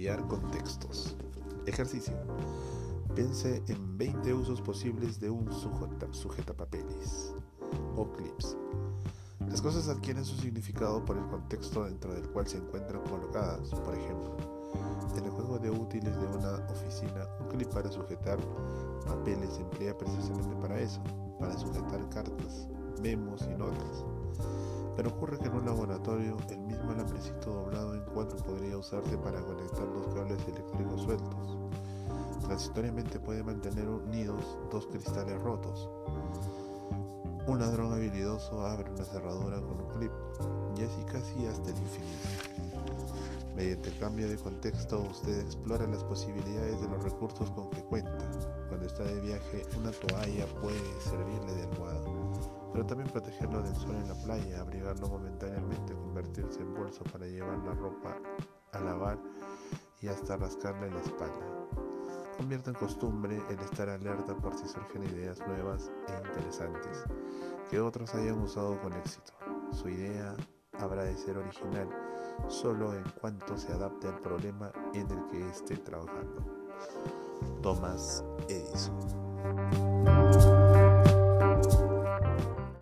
Crear contextos. Ejercicio. Piense en 20 usos posibles de un sujeta, papeles o clips. Las cosas adquieren su significado por el contexto dentro del cual se encuentran colocadas. Por ejemplo, en el juego de útiles de una oficina, un clip para sujetar papeles se emplea precisamente para eso, para sujetar cartas, memos y notas. Pero ocurre que en un laboratorio el podría usarse para conectar dos cables eléctricos sueltos. Transitoriamente puede mantener unidos dos cristales rotos. Un ladrón habilidoso abre una cerradura con un clip y así casi hasta el infinito. Mediante el cambio de contexto usted explora las posibilidades de los recursos con que cuenta. Cuando está de viaje una toalla puede servirle de almohada pero también protegerlo del sol en la playa, abrigarlo momentáneamente, convertirse en bolso para llevar la ropa a lavar y hasta rascarle la espalda. Convierte en costumbre el estar alerta por si surgen ideas nuevas e interesantes que otros hayan usado con éxito. Su idea habrá de ser original solo en cuanto se adapte al problema en el que esté trabajando. Thomas Edison